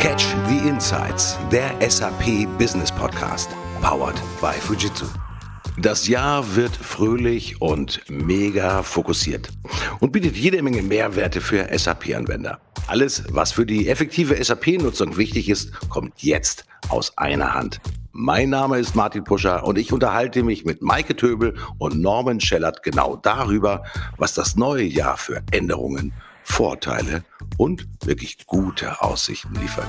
Catch the Insights, der SAP Business Podcast, powered by Fujitsu. Das Jahr wird fröhlich und mega fokussiert und bietet jede Menge Mehrwerte für SAP-Anwender. Alles, was für die effektive SAP-Nutzung wichtig ist, kommt jetzt aus einer Hand. Mein Name ist Martin Puscher und ich unterhalte mich mit Maike Töbel und Norman Schellert genau darüber, was das neue Jahr für Änderungen, Vorteile und wirklich gute Aussichten liefert.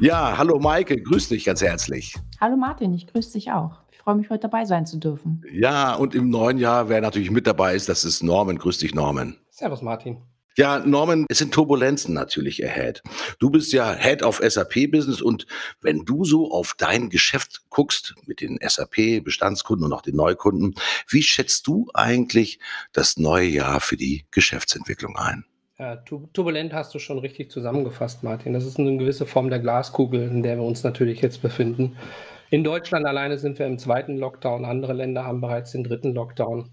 Ja, hallo Maike, grüß dich ganz herzlich. Hallo Martin, ich grüße dich auch. Ich freue mich, heute dabei sein zu dürfen. Ja, und im neuen Jahr, wer natürlich mit dabei ist, das ist Norman. Grüß dich, Norman. Servus, Martin. Ja, Norman, es sind Turbulenzen natürlich ahead. Du bist ja Head of SAP Business und wenn du so auf dein Geschäft guckst mit den SAP Bestandskunden und auch den Neukunden, wie schätzt du eigentlich das neue Jahr für die Geschäftsentwicklung ein? Ja, turbulent hast du schon richtig zusammengefasst, Martin. Das ist eine gewisse Form der Glaskugel, in der wir uns natürlich jetzt befinden. In Deutschland alleine sind wir im zweiten Lockdown, andere Länder haben bereits den dritten Lockdown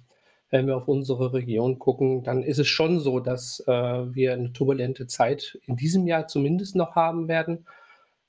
wenn wir auf unsere Region gucken, dann ist es schon so, dass äh, wir eine turbulente Zeit in diesem Jahr zumindest noch haben werden.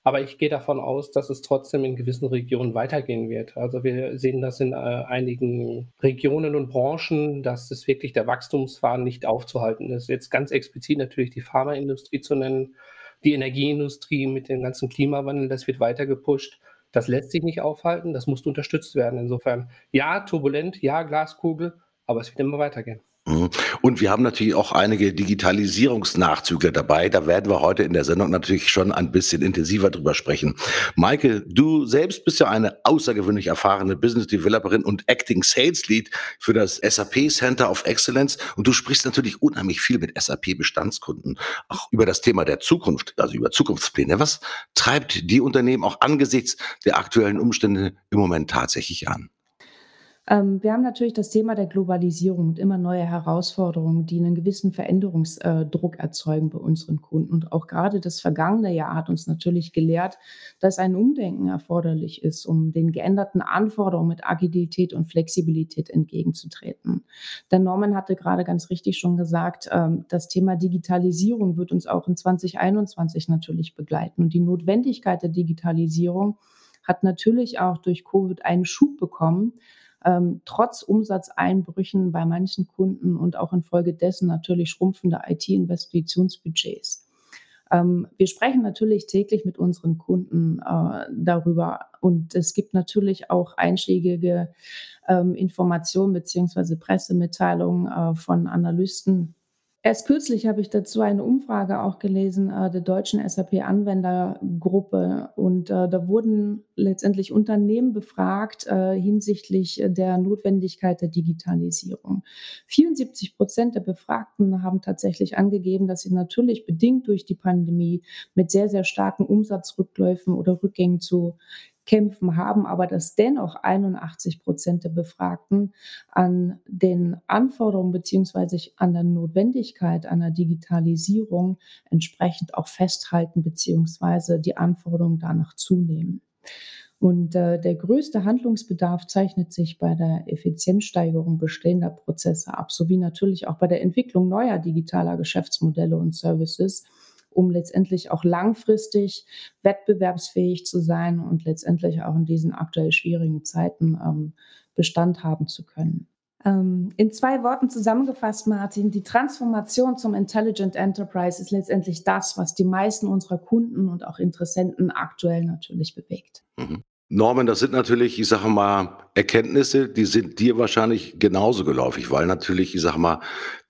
Aber ich gehe davon aus, dass es trotzdem in gewissen Regionen weitergehen wird. Also wir sehen das in äh, einigen Regionen und Branchen, dass es wirklich der Wachstumsfaden nicht aufzuhalten ist. Jetzt ganz explizit natürlich die Pharmaindustrie zu nennen, die Energieindustrie mit dem ganzen Klimawandel, das wird weiter gepusht. Das lässt sich nicht aufhalten, das muss unterstützt werden. Insofern, ja, turbulent, ja, Glaskugel, aber es wird immer weitergehen. Mhm. Und wir haben natürlich auch einige Digitalisierungsnachzüge dabei. Da werden wir heute in der Sendung natürlich schon ein bisschen intensiver drüber sprechen. Maike, du selbst bist ja eine außergewöhnlich erfahrene Business Developerin und Acting Sales Lead für das SAP Center of Excellence. Und du sprichst natürlich unheimlich viel mit SAP Bestandskunden, auch über das Thema der Zukunft, also über Zukunftspläne. Was treibt die Unternehmen auch angesichts der aktuellen Umstände im Moment tatsächlich an? Ähm, wir haben natürlich das Thema der Globalisierung und immer neue Herausforderungen, die einen gewissen Veränderungsdruck erzeugen bei unseren Kunden. Und auch gerade das vergangene Jahr hat uns natürlich gelehrt, dass ein Umdenken erforderlich ist, um den geänderten Anforderungen mit Agilität und Flexibilität entgegenzutreten. Der Norman hatte gerade ganz richtig schon gesagt, ähm, das Thema Digitalisierung wird uns auch in 2021 natürlich begleiten. Und die Notwendigkeit der Digitalisierung hat natürlich auch durch Covid einen Schub bekommen ähm, trotz Umsatzeinbrüchen bei manchen Kunden und auch infolgedessen natürlich schrumpfende IT-Investitionsbudgets. Ähm, wir sprechen natürlich täglich mit unseren Kunden äh, darüber und es gibt natürlich auch einschlägige ähm, Informationen beziehungsweise Pressemitteilungen äh, von Analysten, Erst kürzlich habe ich dazu eine Umfrage auch gelesen äh, der deutschen SAP-Anwendergruppe und äh, da wurden letztendlich Unternehmen befragt äh, hinsichtlich der Notwendigkeit der Digitalisierung. 74 Prozent der Befragten haben tatsächlich angegeben, dass sie natürlich bedingt durch die Pandemie mit sehr, sehr starken Umsatzrückläufen oder Rückgängen zu kämpfen, haben aber dass dennoch 81 Prozent der Befragten an den Anforderungen beziehungsweise an der Notwendigkeit einer Digitalisierung entsprechend auch festhalten beziehungsweise die Anforderungen danach zunehmen. Und äh, der größte Handlungsbedarf zeichnet sich bei der Effizienzsteigerung bestehender Prozesse ab, sowie natürlich auch bei der Entwicklung neuer digitaler Geschäftsmodelle und Services um letztendlich auch langfristig wettbewerbsfähig zu sein und letztendlich auch in diesen aktuell schwierigen Zeiten ähm, Bestand haben zu können. Ähm, in zwei Worten zusammengefasst, Martin, die Transformation zum Intelligent Enterprise ist letztendlich das, was die meisten unserer Kunden und auch Interessenten aktuell natürlich bewegt. Mhm. Norman, das sind natürlich, ich sage mal, Erkenntnisse, die sind dir wahrscheinlich genauso geläufig, weil natürlich, ich sage mal,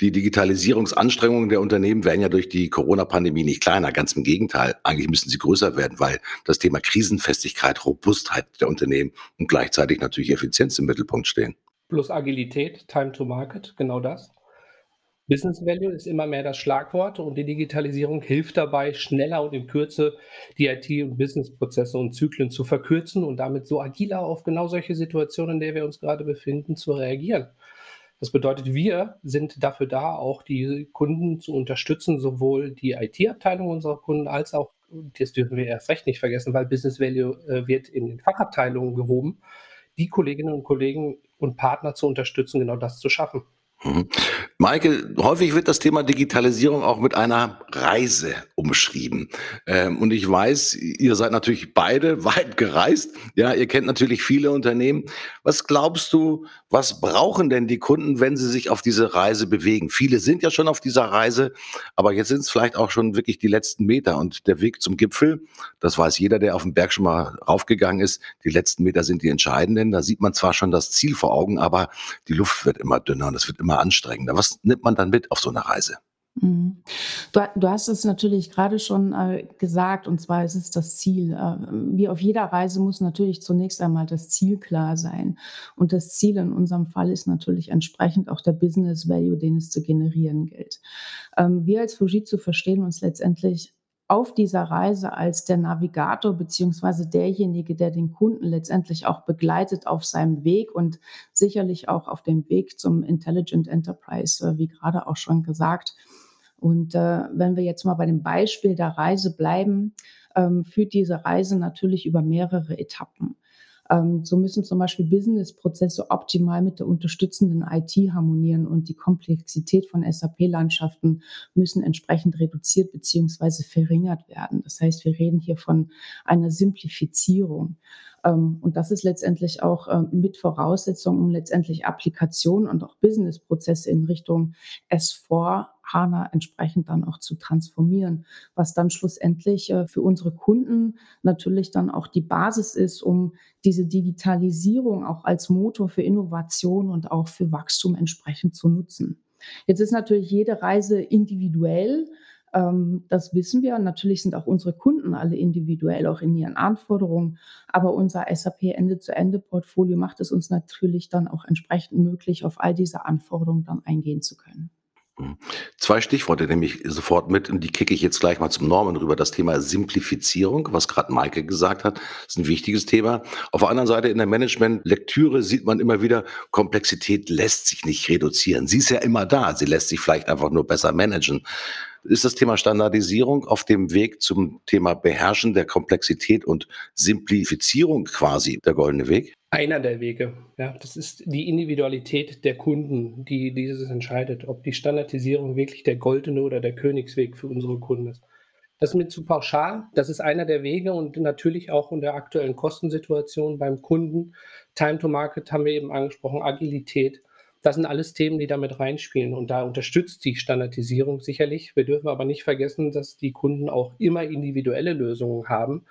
die Digitalisierungsanstrengungen der Unternehmen werden ja durch die Corona-Pandemie nicht kleiner. Ganz im Gegenteil, eigentlich müssen sie größer werden, weil das Thema Krisenfestigkeit, Robustheit der Unternehmen und gleichzeitig natürlich Effizienz im Mittelpunkt stehen. Plus Agilität, Time to Market, genau das. Business Value ist immer mehr das Schlagwort und die Digitalisierung hilft dabei, schneller und in Kürze die IT- und Businessprozesse und Zyklen zu verkürzen und damit so agiler auf genau solche Situationen, in der wir uns gerade befinden, zu reagieren. Das bedeutet, wir sind dafür da, auch die Kunden zu unterstützen, sowohl die IT-Abteilung unserer Kunden als auch, das dürfen wir erst recht nicht vergessen, weil Business Value äh, wird in den Fachabteilungen gehoben die Kolleginnen und Kollegen und Partner zu unterstützen, genau das zu schaffen. Mhm. Maike, häufig wird das Thema Digitalisierung auch mit einer Reise umschrieben. Ähm, und ich weiß, ihr seid natürlich beide weit gereist. Ja, ihr kennt natürlich viele Unternehmen. Was glaubst du, was brauchen denn die Kunden, wenn sie sich auf diese Reise bewegen? Viele sind ja schon auf dieser Reise, aber jetzt sind es vielleicht auch schon wirklich die letzten Meter und der Weg zum Gipfel. Das weiß jeder, der auf den Berg schon mal raufgegangen ist. Die letzten Meter sind die entscheidenden. Da sieht man zwar schon das Ziel vor Augen, aber die Luft wird immer dünner und es wird immer anstrengender. Was nimmt man dann mit auf so eine Reise? Mhm. Du, du, hast es natürlich gerade schon äh, gesagt, und zwar ist es das Ziel. Äh, wie auf jeder Reise muss natürlich zunächst einmal das Ziel klar sein. Und das Ziel in unserem Fall ist natürlich entsprechend auch der Business Value, den es zu generieren gilt. Ähm, wir als Fujitsu verstehen uns letztendlich auf dieser Reise als der Navigator beziehungsweise derjenige, der den Kunden letztendlich auch begleitet auf seinem Weg und sicherlich auch auf dem Weg zum Intelligent Enterprise, äh, wie gerade auch schon gesagt. Und äh, wenn wir jetzt mal bei dem Beispiel der Reise bleiben, ähm, führt diese Reise natürlich über mehrere Etappen. Ähm, so müssen zum Beispiel Business-Prozesse optimal mit der unterstützenden IT harmonieren und die Komplexität von SAP-Landschaften müssen entsprechend reduziert beziehungsweise verringert werden. Das heißt, wir reden hier von einer Simplifizierung. Ähm, und das ist letztendlich auch ähm, mit Voraussetzung, um letztendlich Applikationen und auch Business-Prozesse in Richtung S4 HANA entsprechend dann auch zu transformieren, was dann schlussendlich äh, für unsere Kunden natürlich dann auch die Basis ist, um diese Digitalisierung auch als Motor für Innovation und auch für Wachstum entsprechend zu nutzen. Jetzt ist natürlich jede Reise individuell. Ähm, das wissen wir. Natürlich sind auch unsere Kunden alle individuell, auch in ihren Anforderungen. Aber unser SAP Ende-zu-Ende-Portfolio macht es uns natürlich dann auch entsprechend möglich, auf all diese Anforderungen dann eingehen zu können. Mhm. Zwei Stichworte nehme ich sofort mit und die kicke ich jetzt gleich mal zum Norman rüber. Das Thema Simplifizierung, was gerade Maike gesagt hat, ist ein wichtiges Thema. Auf der anderen Seite in der Management-Lektüre sieht man immer wieder, Komplexität lässt sich nicht reduzieren. Sie ist ja immer da. Sie lässt sich vielleicht einfach nur besser managen. Ist das Thema Standardisierung auf dem Weg zum Thema Beherrschen der Komplexität und Simplifizierung quasi der goldene Weg? Einer der Wege. Ja, das ist die Individualität der Kunden, die dieses entscheidet, ob die Standardisierung wirklich der goldene oder der Königsweg für unsere Kunden ist. Das ist mir zu pauschal. Das ist einer der Wege und natürlich auch in der aktuellen Kostensituation beim Kunden. Time to Market haben wir eben angesprochen, Agilität. Das sind alles Themen, die damit reinspielen und da unterstützt die Standardisierung sicherlich. Wir dürfen aber nicht vergessen, dass die Kunden auch immer individuelle Lösungen haben,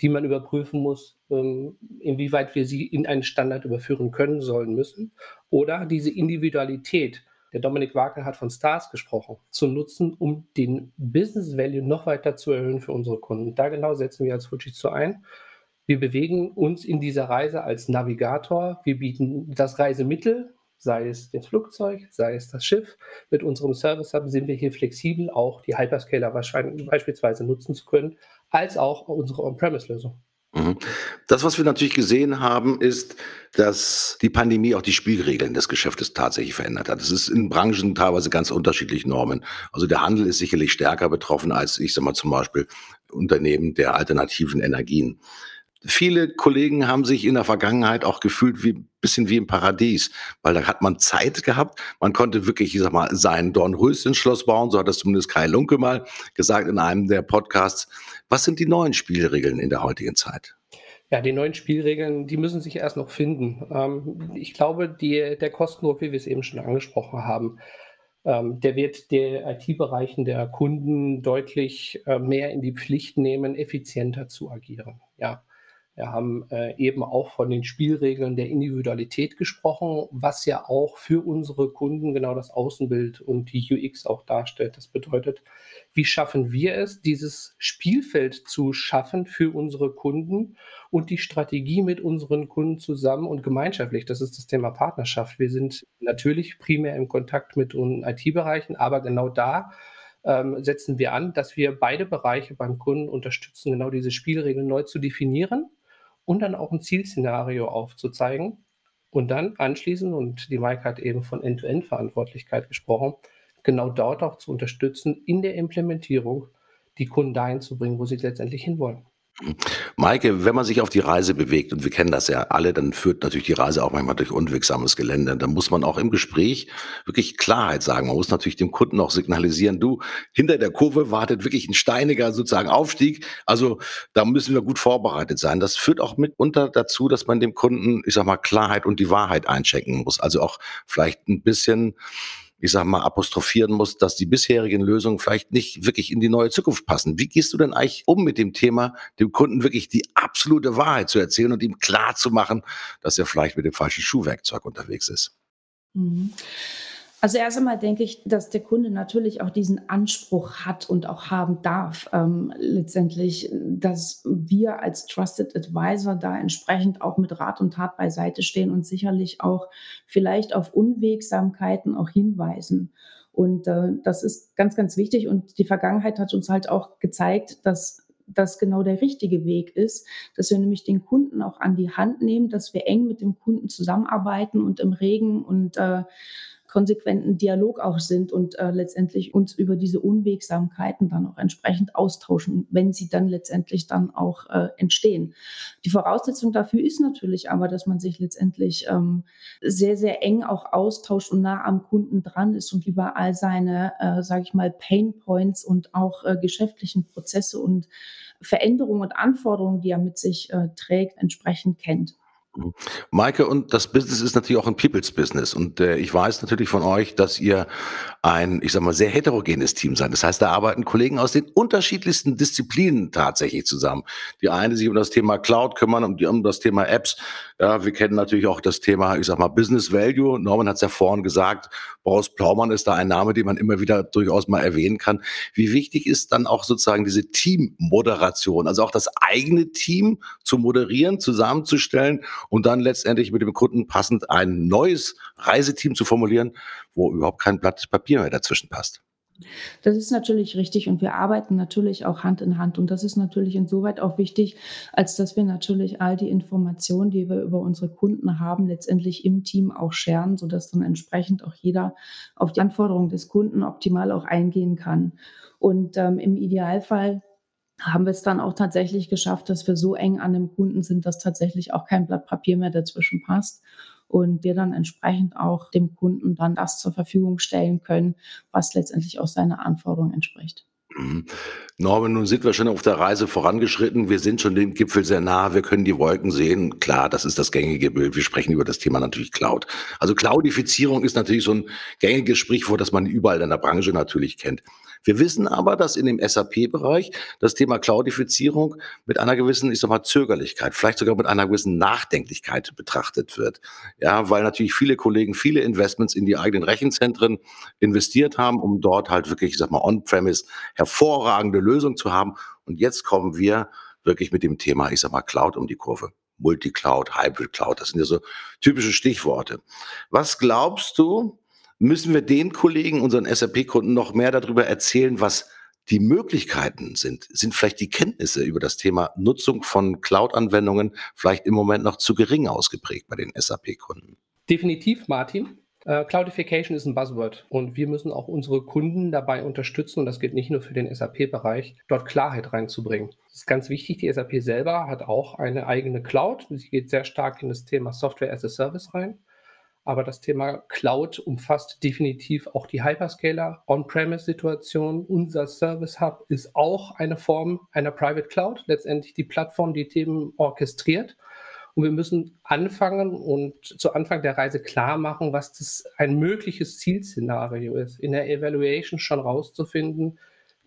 die man überprüfen muss, ähm, inwieweit wir sie in einen Standard überführen können, sollen, müssen. Oder diese Individualität, der Dominik Wagner hat von Stars gesprochen, zu nutzen, um den Business Value noch weiter zu erhöhen für unsere Kunden. Da genau setzen wir als Fujitsu ein. Wir bewegen uns in dieser Reise als Navigator. Wir bieten das Reisemittel, sei es das Flugzeug, sei es das Schiff. Mit unserem Service Hub sind wir hier flexibel, auch die Hyperscaler beispielsweise nutzen zu können, als auch unsere On-Premise-Lösung. Mhm. Das, was wir natürlich gesehen haben, ist, dass die Pandemie auch die Spielregeln des Geschäftes tatsächlich verändert hat. Es ist in Branchen teilweise ganz unterschiedlich Normen. Also der Handel ist sicherlich stärker betroffen als, ich sag mal, zum Beispiel Unternehmen der alternativen Energien. Viele Kollegen haben sich in der Vergangenheit auch gefühlt wie bisschen wie im Paradies, weil da hat man Zeit gehabt. Man konnte wirklich, ich sag mal, sein Dornröschen-Schloss bauen. So hat das zumindest Kai Lunke mal gesagt in einem der Podcasts. Was sind die neuen Spielregeln in der heutigen Zeit? Ja, die neuen Spielregeln, die müssen sich erst noch finden. Ähm, ich glaube, die, der Kostendruck, wie wir es eben schon angesprochen haben, ähm, der wird der IT-Bereichen der Kunden deutlich äh, mehr in die Pflicht nehmen, effizienter zu agieren. Ja. Wir haben äh, eben auch von den Spielregeln der Individualität gesprochen, was ja auch für unsere Kunden genau das Außenbild und die UX auch darstellt. Das bedeutet, wie schaffen wir es, dieses Spielfeld zu schaffen für unsere Kunden und die Strategie mit unseren Kunden zusammen und gemeinschaftlich. Das ist das Thema Partnerschaft. Wir sind natürlich primär im Kontakt mit IT-Bereichen, aber genau da ähm, setzen wir an, dass wir beide Bereiche beim Kunden unterstützen, genau diese Spielregeln neu zu definieren und dann auch ein Zielszenario aufzuzeigen und dann anschließend, und die Mike hat eben von End-to-End-Verantwortlichkeit gesprochen, genau dort auch zu unterstützen, in der Implementierung die Kunden dahin zu bringen, wo sie letztendlich hinwollen. Maike, wenn man sich auf die Reise bewegt, und wir kennen das ja alle, dann führt natürlich die Reise auch manchmal durch unwegsames Gelände. Da muss man auch im Gespräch wirklich Klarheit sagen. Man muss natürlich dem Kunden auch signalisieren, du, hinter der Kurve wartet wirklich ein steiniger sozusagen Aufstieg. Also da müssen wir gut vorbereitet sein. Das führt auch mitunter dazu, dass man dem Kunden, ich sag mal, Klarheit und die Wahrheit einchecken muss. Also auch vielleicht ein bisschen ich sag mal, apostrophieren muss, dass die bisherigen Lösungen vielleicht nicht wirklich in die neue Zukunft passen. Wie gehst du denn eigentlich um mit dem Thema, dem Kunden wirklich die absolute Wahrheit zu erzählen und ihm klar zu machen, dass er vielleicht mit dem falschen Schuhwerkzeug unterwegs ist? Mhm. Also erst einmal denke ich, dass der Kunde natürlich auch diesen Anspruch hat und auch haben darf, ähm, letztendlich, dass wir als Trusted Advisor da entsprechend auch mit Rat und Tat beiseite stehen und sicherlich auch vielleicht auf Unwegsamkeiten auch hinweisen. Und äh, das ist ganz, ganz wichtig. Und die Vergangenheit hat uns halt auch gezeigt, dass das genau der richtige Weg ist, dass wir nämlich den Kunden auch an die Hand nehmen, dass wir eng mit dem Kunden zusammenarbeiten und im Regen und äh, konsequenten Dialog auch sind und äh, letztendlich uns über diese Unwegsamkeiten dann auch entsprechend austauschen, wenn sie dann letztendlich dann auch äh, entstehen. Die Voraussetzung dafür ist natürlich aber, dass man sich letztendlich ähm, sehr, sehr eng auch austauscht und nah am Kunden dran ist und über all seine, äh, sage ich mal, Pain Points und auch äh, geschäftlichen Prozesse und Veränderungen und Anforderungen, die er mit sich äh, trägt, entsprechend kennt. Maike, und das Business ist natürlich auch ein People's Business. Und äh, ich weiß natürlich von euch, dass ihr ein, ich sag mal, sehr heterogenes Team seid. Das heißt, da arbeiten Kollegen aus den unterschiedlichsten Disziplinen tatsächlich zusammen. Die eine sich um das Thema Cloud kümmern, um, die, um das Thema Apps. Ja, wir kennen natürlich auch das Thema, ich sag mal, Business Value. Norman hat es ja vorhin gesagt, Boris Plaumann ist da ein Name, den man immer wieder durchaus mal erwähnen kann. Wie wichtig ist dann auch sozusagen diese Teammoderation, also auch das eigene Team zu moderieren, zusammenzustellen und dann letztendlich mit dem Kunden passend ein neues Reiseteam zu formulieren, wo überhaupt kein Blatt Papier mehr dazwischen passt. Das ist natürlich richtig und wir arbeiten natürlich auch Hand in Hand und das ist natürlich insoweit auch wichtig, als dass wir natürlich all die Informationen, die wir über unsere Kunden haben, letztendlich im Team auch scheren, sodass dann entsprechend auch jeder auf die Anforderungen des Kunden optimal auch eingehen kann. Und ähm, im Idealfall haben wir es dann auch tatsächlich geschafft, dass wir so eng an dem Kunden sind, dass tatsächlich auch kein Blatt Papier mehr dazwischen passt und wir dann entsprechend auch dem Kunden dann das zur Verfügung stellen können, was letztendlich auch seiner Anforderung entspricht. Mhm. Norman, nun sind wir schon auf der Reise vorangeschritten. Wir sind schon dem Gipfel sehr nah. Wir können die Wolken sehen. Klar, das ist das gängige Bild. Wir sprechen über das Thema natürlich Cloud. Also Cloudifizierung ist natürlich so ein gängiges Sprichwort, das man überall in der Branche natürlich kennt. Wir wissen aber, dass in dem SAP-Bereich das Thema Cloudifizierung mit einer gewissen, ich sag mal, Zögerlichkeit, vielleicht sogar mit einer gewissen Nachdenklichkeit betrachtet wird. Ja, weil natürlich viele Kollegen viele Investments in die eigenen Rechenzentren investiert haben, um dort halt wirklich, ich sag mal, on-premise hervorragende Lösungen zu haben. Und jetzt kommen wir wirklich mit dem Thema, ich sag mal, Cloud um die Kurve. Multicloud, Hybrid Cloud, das sind ja so typische Stichworte. Was glaubst du, müssen wir den Kollegen, unseren SAP-Kunden, noch mehr darüber erzählen, was die Möglichkeiten sind. Sind vielleicht die Kenntnisse über das Thema Nutzung von Cloud-Anwendungen vielleicht im Moment noch zu gering ausgeprägt bei den SAP-Kunden? Definitiv, Martin. Uh, Cloudification ist ein Buzzword und wir müssen auch unsere Kunden dabei unterstützen, und das gilt nicht nur für den SAP-Bereich, dort Klarheit reinzubringen. Das ist ganz wichtig, die SAP selber hat auch eine eigene Cloud. Sie geht sehr stark in das Thema Software as a Service rein. Aber das Thema Cloud umfasst definitiv auch die Hyperscaler, On-Premise-Situation. Unser Service Hub ist auch eine Form einer Private Cloud, letztendlich die Plattform, die Themen orchestriert. Und wir müssen anfangen und zu Anfang der Reise klar machen, was das ein mögliches Zielszenario ist. In der Evaluation schon rauszufinden,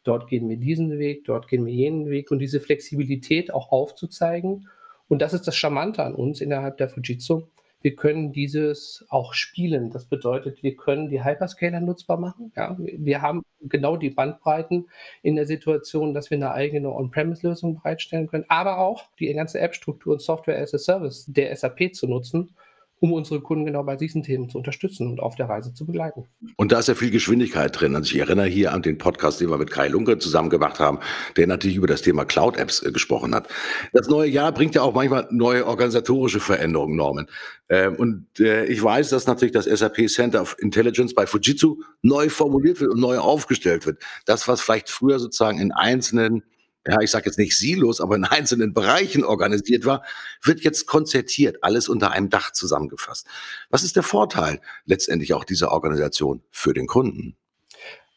dort gehen wir diesen Weg, dort gehen wir jenen Weg und diese Flexibilität auch aufzuzeigen. Und das ist das Charmante an uns innerhalb der Fujitsu wir können dieses auch spielen. Das bedeutet, wir können die Hyperscaler nutzbar machen. Ja, wir haben genau die Bandbreiten in der Situation, dass wir eine eigene On-Premise-Lösung bereitstellen können, aber auch die ganze App-Struktur und Software as a Service der SAP zu nutzen um unsere Kunden genau bei diesen Themen zu unterstützen und auf der Reise zu begleiten. Und da ist ja viel Geschwindigkeit drin. Also ich erinnere hier an den Podcast, den wir mit Kai Lunke zusammen gemacht haben, der natürlich über das Thema Cloud-Apps äh, gesprochen hat. Das neue Jahr bringt ja auch manchmal neue organisatorische Veränderungen, Normen. Ähm, und äh, ich weiß, dass natürlich das SAP Center of Intelligence bei Fujitsu neu formuliert wird und neu aufgestellt wird. Das, was vielleicht früher sozusagen in einzelnen ja, ich sage jetzt nicht Silos, aber in einzelnen Bereichen organisiert war, wird jetzt konzertiert, alles unter einem Dach zusammengefasst. Was ist der Vorteil letztendlich auch dieser Organisation für den Kunden?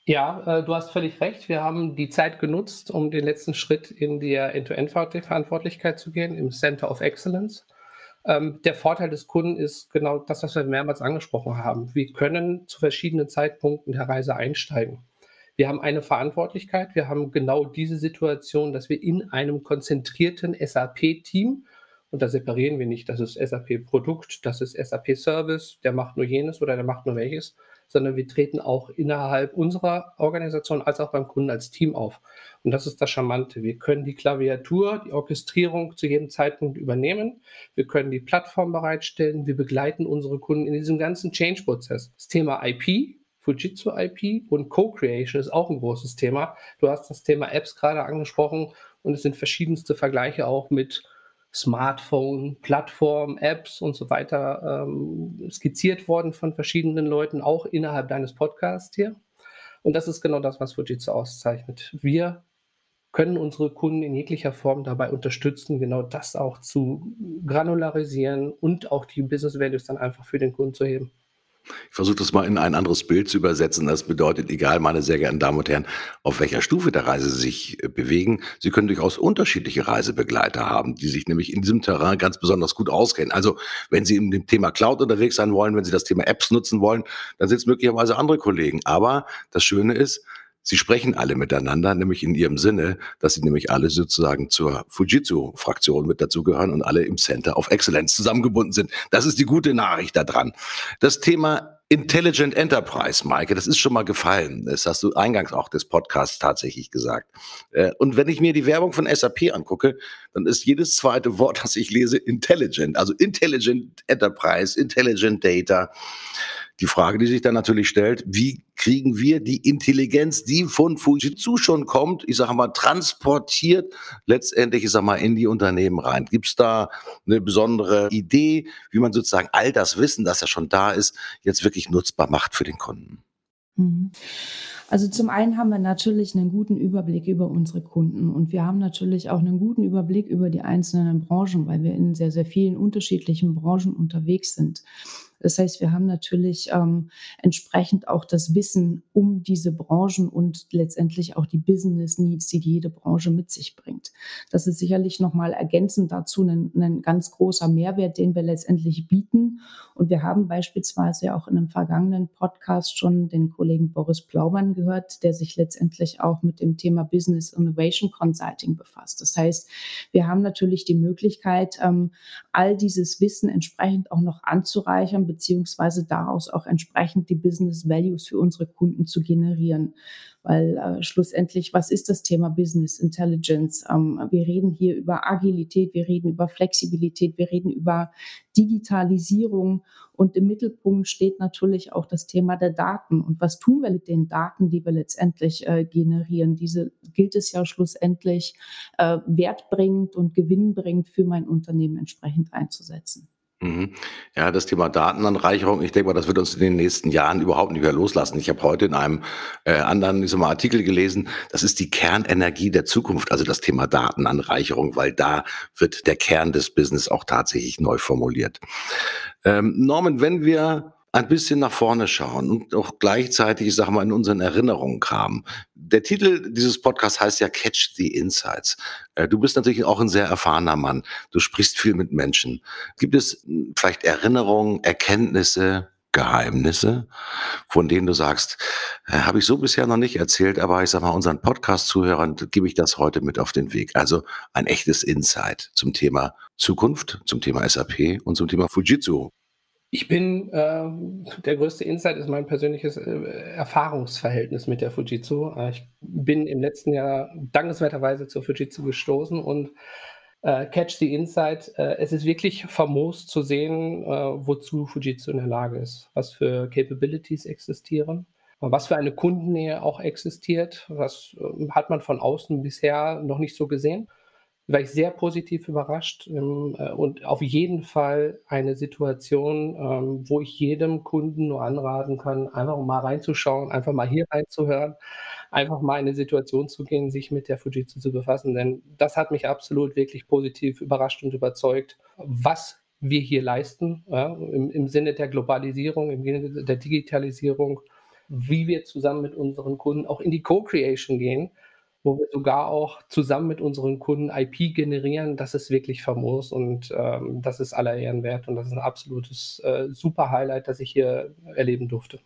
Ja, äh, du hast völlig recht. Wir haben die Zeit genutzt, um den letzten Schritt in die End-to-End-Verantwortlichkeit zu gehen, im Center of Excellence. Ähm, der Vorteil des Kunden ist genau das, was wir mehrmals angesprochen haben. Wir können zu verschiedenen Zeitpunkten der Reise einsteigen. Wir haben eine Verantwortlichkeit. Wir haben genau diese Situation, dass wir in einem konzentrierten SAP-Team, und da separieren wir nicht, das ist SAP-Produkt, das ist SAP-Service, der macht nur jenes oder der macht nur welches, sondern wir treten auch innerhalb unserer Organisation als auch beim Kunden als Team auf. Und das ist das Charmante. Wir können die Klaviatur, die Orchestrierung zu jedem Zeitpunkt übernehmen. Wir können die Plattform bereitstellen. Wir begleiten unsere Kunden in diesem ganzen Change-Prozess. Das Thema IP, Fujitsu IP und Co-Creation ist auch ein großes Thema. Du hast das Thema Apps gerade angesprochen und es sind verschiedenste Vergleiche auch mit Smartphone, Plattform, Apps und so weiter ähm, skizziert worden von verschiedenen Leuten, auch innerhalb deines Podcasts hier. Und das ist genau das, was Fujitsu auszeichnet. Wir können unsere Kunden in jeglicher Form dabei unterstützen, genau das auch zu granularisieren und auch die Business Values dann einfach für den Kunden zu heben. Ich versuche das mal in ein anderes Bild zu übersetzen. Das bedeutet, egal, meine sehr geehrten Damen und Herren, auf welcher Stufe der Reise Sie sich äh, bewegen, Sie können durchaus unterschiedliche Reisebegleiter haben, die sich nämlich in diesem Terrain ganz besonders gut auskennen. Also, wenn Sie in dem Thema Cloud unterwegs sein wollen, wenn Sie das Thema Apps nutzen wollen, dann sind es möglicherweise andere Kollegen. Aber das Schöne ist, Sie sprechen alle miteinander, nämlich in ihrem Sinne, dass sie nämlich alle sozusagen zur Fujitsu-Fraktion mit dazugehören und alle im Center of Excellence zusammengebunden sind. Das ist die gute Nachricht daran. Das Thema Intelligent Enterprise, Maike, das ist schon mal gefallen. Das hast du eingangs auch des Podcasts tatsächlich gesagt. Äh, und wenn ich mir die Werbung von SAP angucke, dann ist jedes zweite Wort, das ich lese, intelligent. Also Intelligent Enterprise, Intelligent Data. Die Frage, die sich dann natürlich stellt, wie kriegen wir die Intelligenz, die von Fujitsu schon kommt, ich sage mal, transportiert letztendlich, ich sage mal, in die Unternehmen rein? Gibt es da eine besondere Idee, wie man sozusagen all das Wissen, das ja schon da ist, jetzt wirklich nutzbar macht für den Kunden? Mhm. Also zum einen haben wir natürlich einen guten Überblick über unsere Kunden und wir haben natürlich auch einen guten Überblick über die einzelnen Branchen, weil wir in sehr, sehr vielen unterschiedlichen Branchen unterwegs sind. Das heißt, wir haben natürlich ähm, entsprechend auch das Wissen um diese Branchen und letztendlich auch die Business Needs, die jede Branche mit sich bringt. Das ist sicherlich nochmal ergänzend dazu ein, ein ganz großer Mehrwert, den wir letztendlich bieten. Und wir haben beispielsweise auch in einem vergangenen Podcast schon den Kollegen Boris Plaumann gehört, der sich letztendlich auch mit dem Thema Business Innovation Consulting befasst. Das heißt, wir haben natürlich die Möglichkeit, ähm, all dieses Wissen entsprechend auch noch anzureichern beziehungsweise daraus auch entsprechend die Business Values für unsere Kunden zu generieren. Weil äh, schlussendlich, was ist das Thema Business Intelligence? Ähm, wir reden hier über Agilität, wir reden über Flexibilität, wir reden über Digitalisierung und im Mittelpunkt steht natürlich auch das Thema der Daten. Und was tun wir mit den Daten, die wir letztendlich äh, generieren? Diese gilt es ja schlussendlich äh, wertbringend und gewinnbringend für mein Unternehmen entsprechend einzusetzen. Mhm. Ja, das Thema Datenanreicherung, ich denke mal, das wird uns in den nächsten Jahren überhaupt nicht mehr loslassen. Ich habe heute in einem äh, anderen ich sag mal, Artikel gelesen, das ist die Kernenergie der Zukunft, also das Thema Datenanreicherung, weil da wird der Kern des Business auch tatsächlich neu formuliert. Ähm, Norman, wenn wir ein bisschen nach vorne schauen und auch gleichzeitig, ich sage mal, in unseren Erinnerungen kramen. Der Titel dieses Podcasts heißt ja Catch the Insights. Äh, du bist natürlich auch ein sehr erfahrener Mann. Du sprichst viel mit Menschen. Gibt es hm, vielleicht Erinnerungen, Erkenntnisse, Geheimnisse, von denen du sagst, äh, habe ich so bisher noch nicht erzählt, aber ich sage mal, unseren Podcast-Zuhörern gebe ich das heute mit auf den Weg. Also ein echtes Insight zum Thema Zukunft, zum Thema SAP und zum Thema Fujitsu. Ich bin, äh, der größte Insight ist mein persönliches äh, Erfahrungsverhältnis mit der Fujitsu. Äh, ich bin im letzten Jahr dankenswerterweise zur Fujitsu gestoßen und äh, Catch the Insight. Äh, es ist wirklich famos zu sehen, äh, wozu Fujitsu in der Lage ist, was für Capabilities existieren, was für eine Kundennähe auch existiert. Das hat man von außen bisher noch nicht so gesehen. War ich sehr positiv überrascht ähm, äh, und auf jeden Fall eine Situation, ähm, wo ich jedem Kunden nur anraten kann, einfach mal reinzuschauen, einfach mal hier reinzuhören, einfach mal in eine Situation zu gehen, sich mit der Fujitsu zu befassen. Denn das hat mich absolut wirklich positiv überrascht und überzeugt, was wir hier leisten, ja, im, im Sinne der Globalisierung, im Sinne der Digitalisierung, wie wir zusammen mit unseren Kunden auch in die Co-Creation gehen wo wir sogar auch zusammen mit unseren Kunden IP generieren. Das ist wirklich famos und ähm, das ist aller Ehren wert und das ist ein absolutes äh, super Highlight, das ich hier erleben durfte.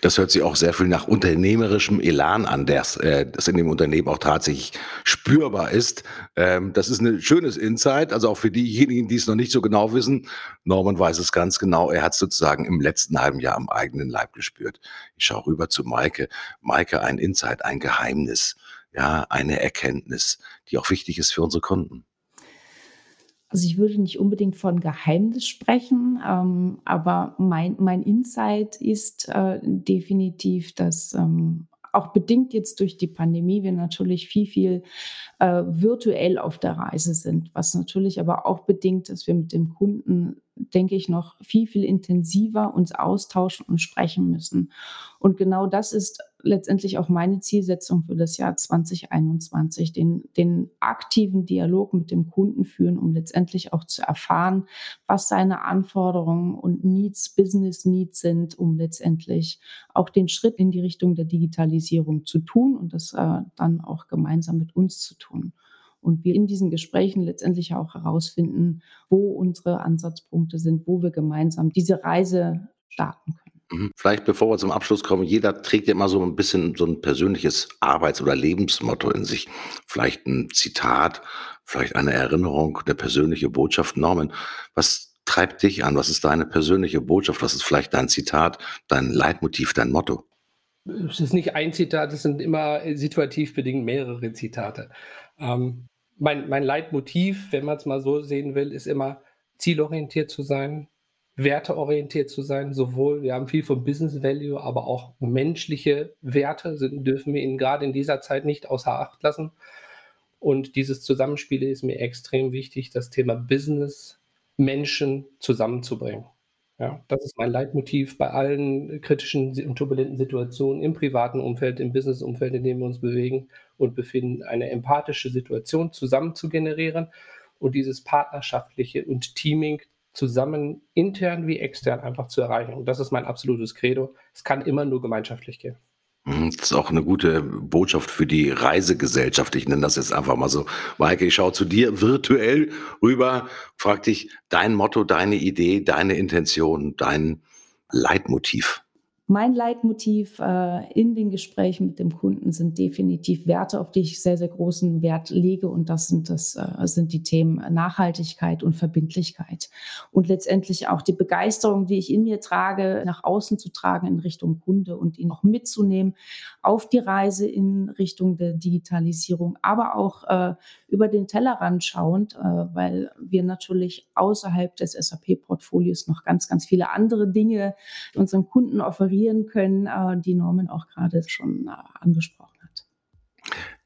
Das hört sich auch sehr viel nach unternehmerischem Elan an, das, äh, das in dem Unternehmen auch tatsächlich spürbar ist. Ähm, das ist ein schönes Insight, also auch für diejenigen, die es noch nicht so genau wissen. Norman weiß es ganz genau. Er hat sozusagen im letzten halben Jahr am eigenen Leib gespürt. Ich schaue rüber zu Maike. Maike, ein Insight, ein Geheimnis, ja, eine Erkenntnis, die auch wichtig ist für unsere Kunden. Also ich würde nicht unbedingt von Geheimnis sprechen, ähm, aber mein, mein Insight ist äh, definitiv, dass ähm, auch bedingt jetzt durch die Pandemie wir natürlich viel, viel äh, virtuell auf der Reise sind, was natürlich aber auch bedingt, dass wir mit dem Kunden denke ich, noch viel, viel intensiver uns austauschen und sprechen müssen. Und genau das ist letztendlich auch meine Zielsetzung für das Jahr 2021, den, den aktiven Dialog mit dem Kunden führen, um letztendlich auch zu erfahren, was seine Anforderungen und Needs, Business Needs sind, um letztendlich auch den Schritt in die Richtung der Digitalisierung zu tun und das äh, dann auch gemeinsam mit uns zu tun und wir in diesen Gesprächen letztendlich auch herausfinden, wo unsere Ansatzpunkte sind, wo wir gemeinsam diese Reise starten können. Mhm. Vielleicht bevor wir zum Abschluss kommen, jeder trägt ja immer so ein bisschen so ein persönliches Arbeits- oder Lebensmotto in sich. Vielleicht ein Zitat, vielleicht eine Erinnerung, eine persönliche Botschaft. Norman, was treibt dich an? Was ist deine persönliche Botschaft? Was ist vielleicht dein Zitat, dein Leitmotiv, dein Motto? Es ist nicht ein Zitat, es sind immer situativ bedingt mehrere Zitate. Ähm, mein, mein Leitmotiv, wenn man es mal so sehen will, ist immer zielorientiert zu sein, werteorientiert zu sein. Sowohl, wir haben viel von Business Value, aber auch menschliche Werte sind, dürfen wir gerade in dieser Zeit nicht außer Acht lassen. Und dieses Zusammenspiel ist mir extrem wichtig, das Thema Business, Menschen zusammenzubringen. Ja, das ist mein Leitmotiv bei allen kritischen und turbulenten Situationen im privaten Umfeld, im Business-Umfeld, in dem wir uns bewegen und befinden, eine empathische Situation zusammen zu generieren und dieses partnerschaftliche und Teaming zusammen intern wie extern einfach zu erreichen. Und das ist mein absolutes Credo. Es kann immer nur gemeinschaftlich gehen. Mhm, das ist auch eine gute Botschaft für die Reisegesellschaft. Ich nenne das jetzt einfach mal so. Maike, ich schaue zu dir virtuell rüber, frag dich dein Motto, deine Idee, deine Intention, dein Leitmotiv. Mein Leitmotiv äh, in den Gesprächen mit dem Kunden sind definitiv Werte, auf die ich sehr, sehr großen Wert lege. Und das sind, das, äh, sind die Themen Nachhaltigkeit und Verbindlichkeit. Und letztendlich auch die Begeisterung, die ich in mir trage, nach außen zu tragen in Richtung Kunde und ihn auch mitzunehmen auf die Reise in Richtung der Digitalisierung, aber auch äh, über den Tellerrand schauend, äh, weil wir natürlich außerhalb des SAP-Portfolios noch ganz, ganz viele andere Dinge unseren Kunden offerieren können, äh, die Norman auch gerade schon äh, angesprochen.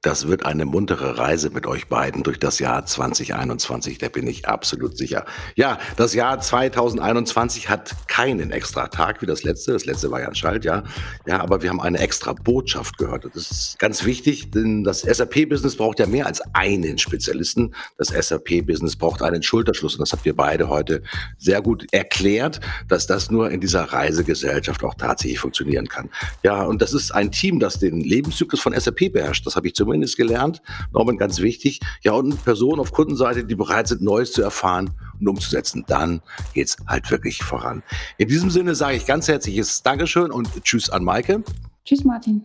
Das wird eine muntere Reise mit euch beiden durch das Jahr 2021, da bin ich absolut sicher. Ja, das Jahr 2021 hat keinen extra Tag wie das letzte. Das letzte war ja ein Schaltjahr. Ja, aber wir haben eine extra Botschaft gehört. Das ist ganz wichtig, denn das SAP-Business braucht ja mehr als einen Spezialisten. Das SAP-Business braucht einen Schulterschluss und das habt ihr beide heute sehr gut erklärt, dass das nur in dieser Reisegesellschaft auch tatsächlich funktionieren kann. Ja, und das ist ein Team, das den Lebenszyklus von SAP beherrscht. Das habe ich zumindest zumindest gelernt. Norman, ganz wichtig. Ja, und Personen auf Kundenseite, die bereit sind, Neues zu erfahren und umzusetzen. Dann geht es halt wirklich voran. In diesem Sinne sage ich ganz herzliches Dankeschön und Tschüss an Maike. Tschüss, Martin.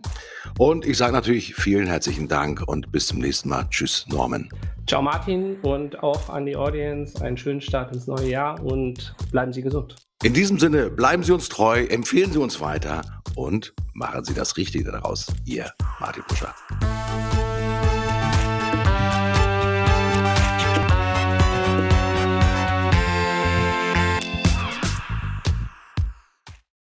Und ich sage natürlich vielen herzlichen Dank und bis zum nächsten Mal. Tschüss, Norman. Ciao, Martin, und auch an die Audience einen schönen Start ins neue Jahr und bleiben Sie gesund. In diesem Sinne, bleiben Sie uns treu, empfehlen Sie uns weiter und machen Sie das Richtige daraus. Ihr Martin Buscher.